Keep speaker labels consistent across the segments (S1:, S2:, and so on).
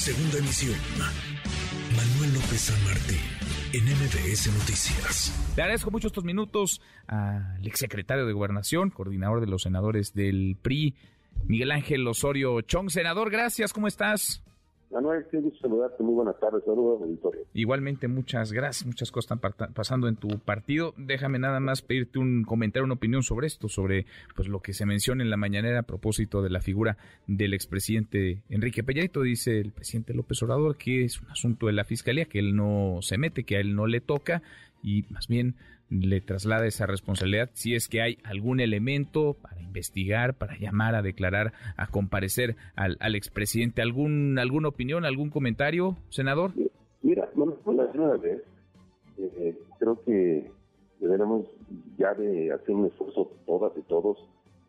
S1: Segunda emisión. Manuel López San Martín, en MBS Noticias.
S2: Le agradezco mucho estos minutos al exsecretario de Gobernación, coordinador de los senadores del PRI, Miguel Ángel Osorio Chong. Senador, gracias, ¿cómo estás?
S3: Manuel, qué gusto saludarte. Muy buenas tardes. Saludos, auditorio.
S2: Igualmente, muchas gracias. Muchas cosas están pasando en tu partido. Déjame nada más pedirte un comentario, una opinión sobre esto, sobre pues lo que se menciona en la mañanera a propósito de la figura del expresidente Enrique Peñarito. Dice el presidente López Obrador que es un asunto de la fiscalía, que él no se mete, que a él no le toca y más bien le traslada esa responsabilidad si es que hay algún elemento para investigar, para llamar a declarar, a comparecer al, al expresidente. ¿Algún, ¿Alguna opinión, algún comentario, senador?
S3: Mira, bueno, primera vez, eh, creo que deberemos ya de hacer un esfuerzo todas y todos,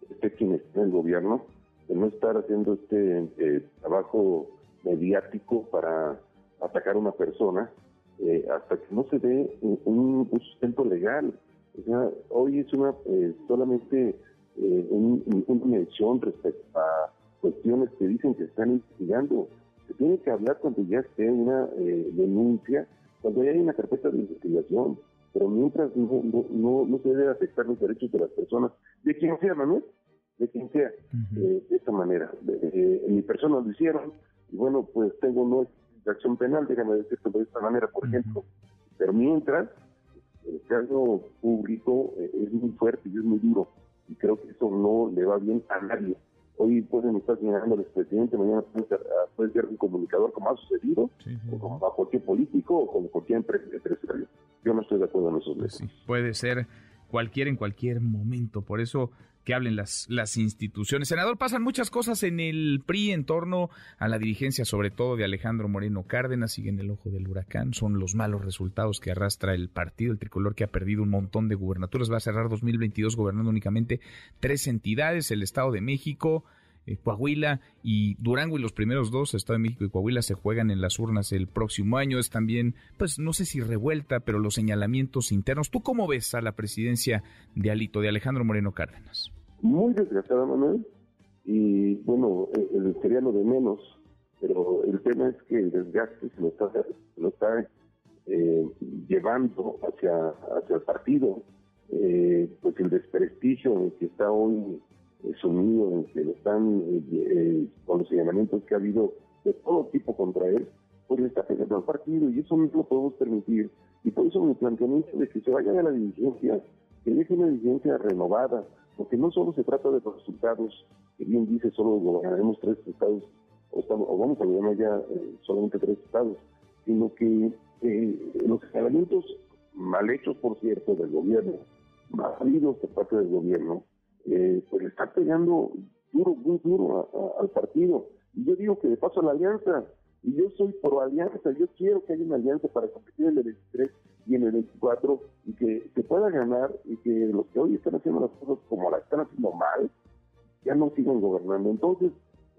S3: este quien está en el gobierno, de no estar haciendo este eh, trabajo mediático para atacar a una persona, eh, hasta que no se dé un, sustento legal. O sea, hoy es una eh, solamente eh, una mención respecto a cuestiones que dicen que están investigando. Se tiene que hablar cuando ya esté una denuncia, cuando ya hay una carpeta de investigación. Pero mientras no, no, no, se debe afectar los derechos de las personas, de quien sea, Manuel, de quien sea, de esta manera. en mi persona lo hicieron, y bueno, pues tengo no de acción penal, déjame decirlo de esta manera, por ejemplo. Pero mientras, el caso público eh, es muy fuerte y es muy duro, no le va bien a nadie. Hoy pueden estar señalando al expresidente, mañana puede ser, un comunicador como ha sucedido, o como a cualquier político o como cualquier empresario. Yo no estoy de acuerdo en esos pues
S2: puede ser cualquier en cualquier momento. Por eso que hablen las, las instituciones. Senador, pasan muchas cosas en el PRI en torno a la dirigencia, sobre todo de Alejandro Moreno Cárdenas, sigue en el ojo del huracán, son los malos resultados que arrastra el partido, el tricolor que ha perdido un montón de gubernaturas, va a cerrar 2022 gobernando únicamente tres entidades, el Estado de México, eh, Coahuila y Durango y los primeros dos, Estado de México y Coahuila, se juegan en las urnas el próximo año. Es también, pues no sé si revuelta, pero los señalamientos internos. ¿Tú cómo ves a la presidencia de Alito, de Alejandro Moreno Cárdenas?
S3: Muy desgraciada, Manuel. Y bueno, el, sería lo de menos, pero el tema es que el desgaste se lo está, lo está eh, llevando hacia, hacia el partido. Eh, pues el desprestigio en que está hoy sumido, en que lo están, eh, eh, con los señalamientos que ha habido de todo tipo contra él, pues le está pegando al partido y eso no lo podemos permitir. Y por eso mi planteamiento de que se vaya a la dirigencia, que deje una dirigencia renovada, porque no solo se trata de los resultados, que bien dice, solo gobernaremos tres estados, o, estamos, o vamos a gobernar ya eh, solamente tres estados, sino que los señalamientos mal hechos, por cierto, del gobierno, mal habidos por parte del gobierno, eh, pues le está pegando duro, muy duro al partido. Y yo digo que de paso a la alianza, y yo soy pro alianza, yo quiero que haya una alianza para competir en el 23 y en el 24 y que se pueda ganar y que los que hoy están haciendo las cosas como las están haciendo mal, ya no sigan gobernando. Entonces,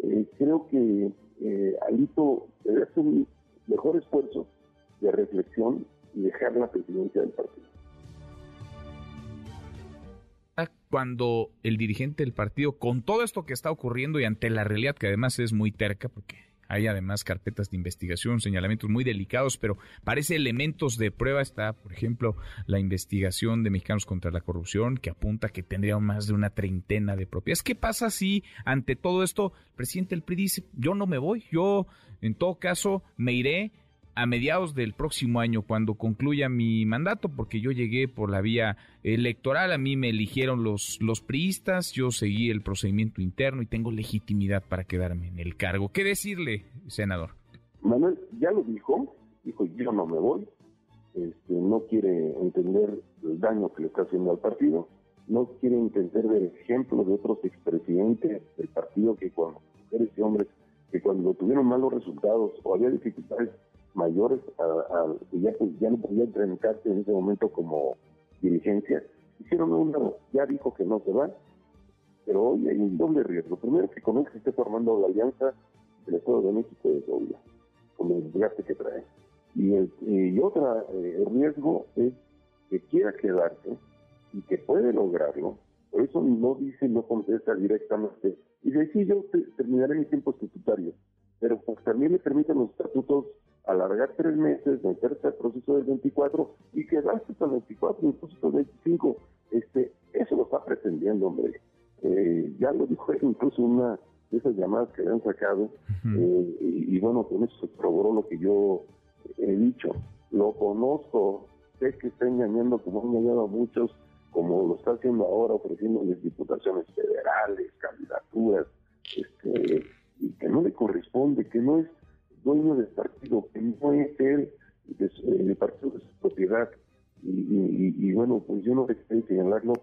S3: eh, creo que eh, Alito debe hacer un mejor esfuerzo de reflexión y dejar la presidencia del partido
S2: cuando el dirigente del partido, con todo esto que está ocurriendo y ante la realidad que además es muy terca, porque hay además carpetas de investigación, señalamientos muy delicados, pero parece elementos de prueba. Está, por ejemplo, la investigación de Mexicanos contra la Corrupción, que apunta que tendría más de una treintena de propiedades. ¿Qué pasa si ante todo esto el presidente del PRI dice, yo no me voy, yo en todo caso me iré a mediados del próximo año, cuando concluya mi mandato, porque yo llegué por la vía electoral, a mí me eligieron los, los priistas, yo seguí el procedimiento interno y tengo legitimidad para quedarme en el cargo. ¿Qué decirle, senador?
S3: Manuel ya lo dijo, dijo yo no me voy, este, no quiere entender el daño que le está haciendo al partido, no quiere entender el ejemplo de otros expresidentes del partido que cuando mujeres y hombres que cuando tuvieron malos resultados o había dificultades mayores a, que ya, pues, ya no podía enfrentarse en ese momento como dirigencia, hicieron un lado, ya dijo que no se va, pero hoy hay un doble riesgo. Primero que con él se esté formando la alianza del Estado de México de Colombia, con el desgaste que trae. Y, el, y otro eh, riesgo es que quiera quedarse y que puede lograrlo, por eso no dice, no contesta directamente, y sí, yo terminaré mi tiempo estatutario, pero pues también le permiten los estatutos alargar tres meses, meterse al proceso del 24 y quedarse hasta el 24, incluso hasta el 25. Este, eso lo está pretendiendo, hombre. Eh, ya lo dijo incluso una de esas llamadas que le han sacado, eh, y, bueno, con eso se probó lo que yo he dicho. Lo conozco, sé que está engañando como han engañado a muchos, como lo está haciendo ahora, ofreciéndoles diputaciones federales, candidaturas, este, y que no le corresponde, que no es dueño del partido, que no es él del partido de su propiedad. Y, bueno, pues yo no dejaré señalarlo,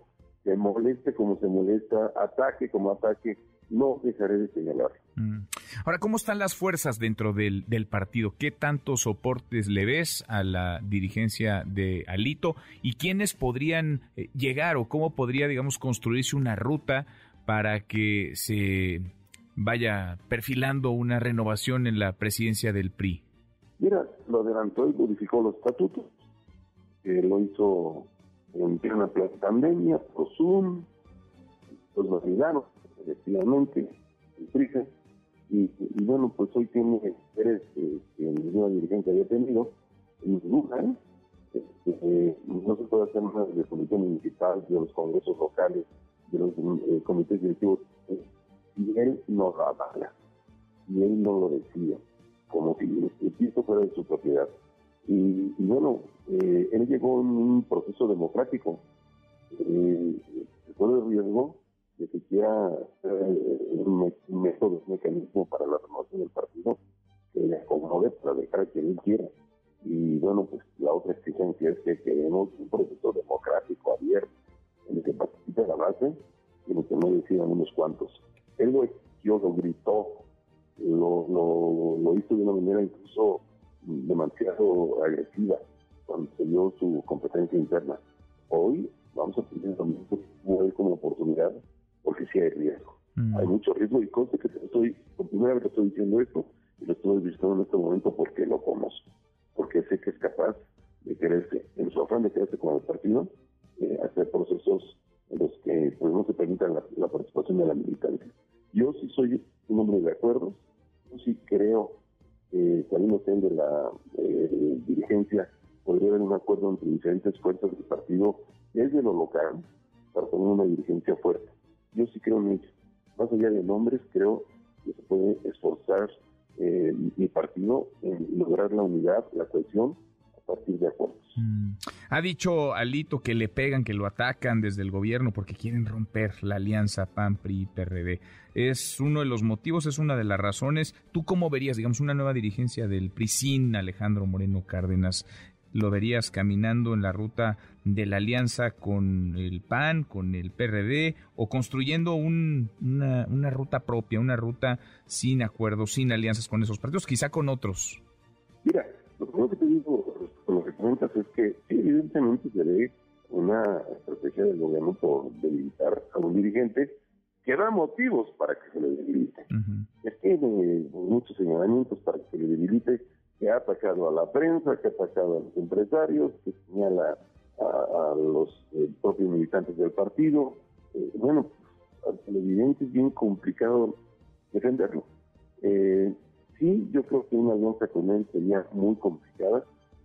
S3: se moleste como se molesta, ataque como ataque, no dejaré de señalarlo.
S2: Mm. Ahora, ¿cómo están las fuerzas dentro del, del, partido? ¿Qué tantos soportes le ves a la dirigencia de Alito? ¿Y quiénes podrían eh, llegar o cómo podría, digamos, construirse una ruta para que se vaya perfilando una renovación en la presidencia del PRI?
S3: Mira, lo adelantó y modificó los estatutos. lo hizo en plena pandemia, por los validaron, efectivamente, el PRI. Y, bueno, pues hoy tiene interés que, ninguna dirigencia había tenido, en duda, este, no se puede hacer nada de comisión municipal, de los congresos locales, de los eh, comités directivos y él no la avala, y él no lo decía, como si el piso fuera de su propiedad. Y, bueno, eh, él llegó en un proceso democrático. Eh, fue el riesgo de que quiera un, método, un mecanismo para la renovación del partido que le acomode para dejar a quien él quiera. Y bueno, pues la otra exigencia es que queremos un proceso democrático abierto en el que participe la base y en el que no decidan unos cuantos. Él lo exigió, lo gritó, lo, lo, hizo de una manera incluso demasiado agresiva cuando se dio su competencia interna. Hoy vamos a tener también él como oportunidad porque sí hay riesgo. Mm. Hay mucho riesgo y cosa que estoy, por primera vez estoy diciendo esto y lo estoy visitando en este momento porque lo conozco, porque sé que es capaz de quererse, en su afán de quererse con el partido, eh, hacer procesos en los que pues, no se permita la participación de la militancia. Yo sí soy un hombre de acuerdo, yo sí creo que salimos de la eh, dirigencia podría haber un acuerdo entre diferentes fuerzas del partido desde lo local para tener una dirigencia fuerte. Yo sí creo en ello. Más allá de nombres, creo que se puede esforzar eh, mi partido en lograr la unidad, la cohesión partir de acuerdos. Mm.
S2: Ha dicho Alito que le pegan, que lo atacan desde el gobierno porque quieren romper la alianza PAN-PRI-PRD. Es uno de los motivos, es una de las razones. ¿Tú cómo verías, digamos, una nueva dirigencia del PRI sin Alejandro Moreno Cárdenas? ¿Lo verías caminando en la ruta de la alianza con el PAN, con el PRD, o construyendo una, una ruta propia, una ruta sin acuerdos, sin alianzas con esos partidos, quizá con otros?
S3: Mira, lo primero que te digo que es que evidentemente se ve una estrategia del gobierno por debilitar a un dirigente que da motivos para que se le debilite. Es que tiene muchos señalamientos para que se le debilite, que ha atacado a la prensa, que ha atacado a los empresarios, que señala a, los eh, propios militantes del partido. Eh, bueno, al televidente es bien complicado defenderlo. Eh, Sí, yo creo que una alianza con él sería muy complicada,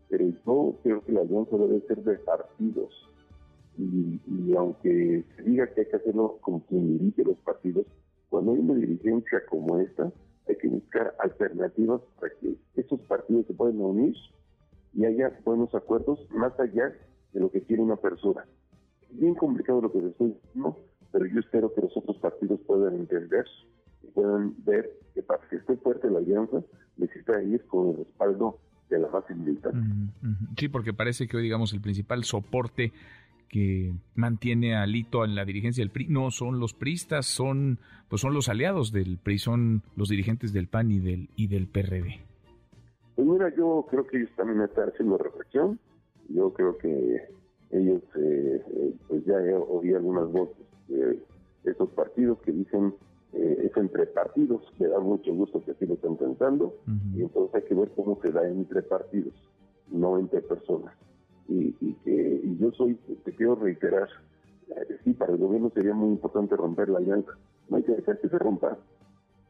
S3: pero yo creo que la alianza debe ser de partidos. Y, aunque se diga que hay que hacerlo con quien dirige los partidos, cuando hay una dirigencia como esta, hay que buscar alternativas para que esos partidos se puedan unir y haya buenos acuerdos más allá de lo que quiere una persona. Es bien complicado lo que se estoy diciendo, pero yo espero que los otros partidos puedan entender puedan ver que para que esté fuerte la alianza necesita ir con el respaldo de la base militar.
S2: Sí, porque parece que hoy, digamos, el principal soporte que mantiene a Lito en la dirigencia del PRI no son los pristas, son pues son los aliados del PRI, son los dirigentes del PAN y del y del PRD.
S3: Pues mira, yo creo que ellos también están haciendo reflexión. Yo creo que ellos, eh, eh, pues ya oí algunas voces de estos partidos que dicen eh, es entre partidos, me da mucho gusto que así lo estén pensando, y entonces hay que ver cómo se da entre partidos, no entre personas. Y, que yo soy, te quiero reiterar, eh, sí, para el gobierno sería muy importante romper la alianza, no hay que dejar que se rompa,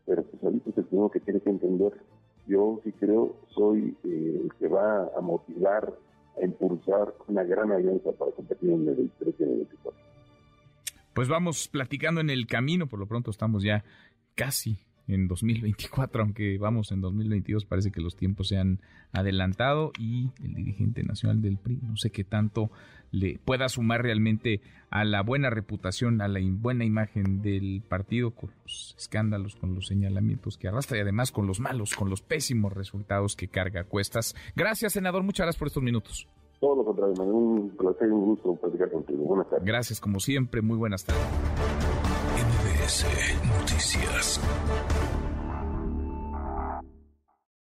S3: pero pues ahorita es el primero que tiene que entender. Yo sí creo, soy eh, el que va a motivar, a impulsar una gran alianza para competir en el 23 y en el 24.
S2: Pues vamos platicando en el camino, por lo pronto estamos ya casi en 2024, aunque vamos en 2022, parece que los tiempos se han adelantado y el dirigente nacional del PRI, no sé qué tanto le pueda sumar realmente a la buena reputación, a la buena imagen del partido con los escándalos, con los señalamientos que arrastra y además con los malos, con los pésimos resultados que carga a cuestas. Gracias, senador, muchas gracias por estos minutos.
S3: Todo lo contrario, un placer, un gusto platicar contigo. Buenas tardes.
S2: Gracias, como siempre, muy buenas tardes.
S1: MBS Noticias.